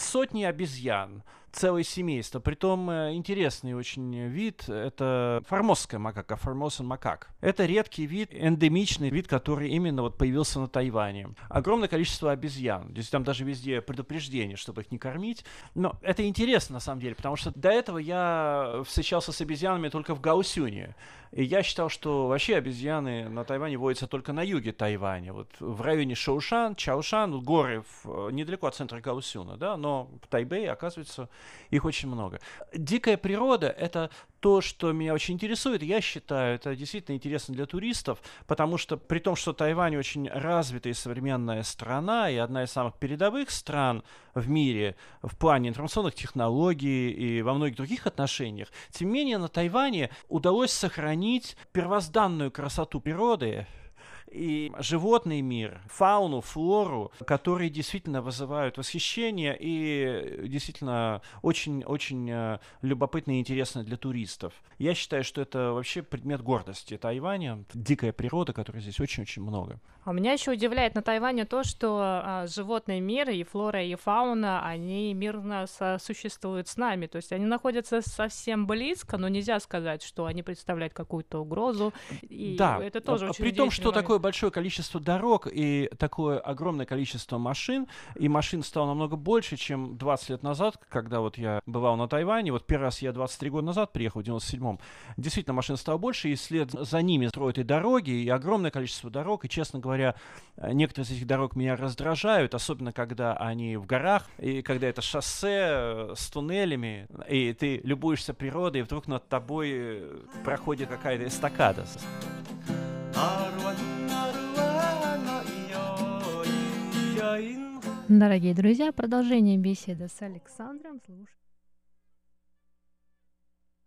сотни обезьян, целое семейство. Притом э, интересный очень вид. Это формозская макака, формосан макак. Это редкий вид, эндемичный вид, который именно вот появился на Тайване. Огромное количество обезьян. Здесь там даже везде предупреждение, чтобы их не кормить. Но это интересно на самом деле, потому что до этого я встречался с обезьянами только в Гаусюне. И я считал, что вообще обезьяны на Тайване водятся только на юге Тайваня. Вот в районе Шоушан, Чаушан, горы в, недалеко от центра Гаусюна, да, но в Тайбэе, оказывается, их очень много. Дикая природа — это то, что меня очень интересует, я считаю, это действительно интересно для туристов, потому что при том, что Тайвань очень развитая и современная страна и одна из самых передовых стран в мире в плане информационных технологий и во многих других отношениях, тем не менее на Тайване удалось сохранить первозданную красоту природы, и животный мир, фауну, флору, которые действительно вызывают восхищение и действительно очень-очень э, любопытно и интересно для туристов. Я считаю, что это вообще предмет гордости Тайваня, дикая природа, которой здесь очень-очень много. А меня еще удивляет на Тайване то, что а, животный мир и флора и фауна, они мирно существуют с нами, то есть они находятся совсем близко, но нельзя сказать, что они представляют какую-то угрозу. И да, это тоже а, очень при том, что момент. такое большое количество дорог и такое огромное количество машин, и машин стало намного больше, чем 20 лет назад, когда вот я бывал на Тайване, вот первый раз я 23 года назад приехал, в 97-м, действительно машин стало больше, и след за ними строят и дороги, и огромное количество дорог, и, честно говоря, некоторые из этих дорог меня раздражают, особенно когда они в горах, и когда это шоссе э, с туннелями, и ты любуешься природой, и вдруг над тобой э, проходит какая-то эстакада. Дорогие друзья, продолжение беседы с Александром слушаем.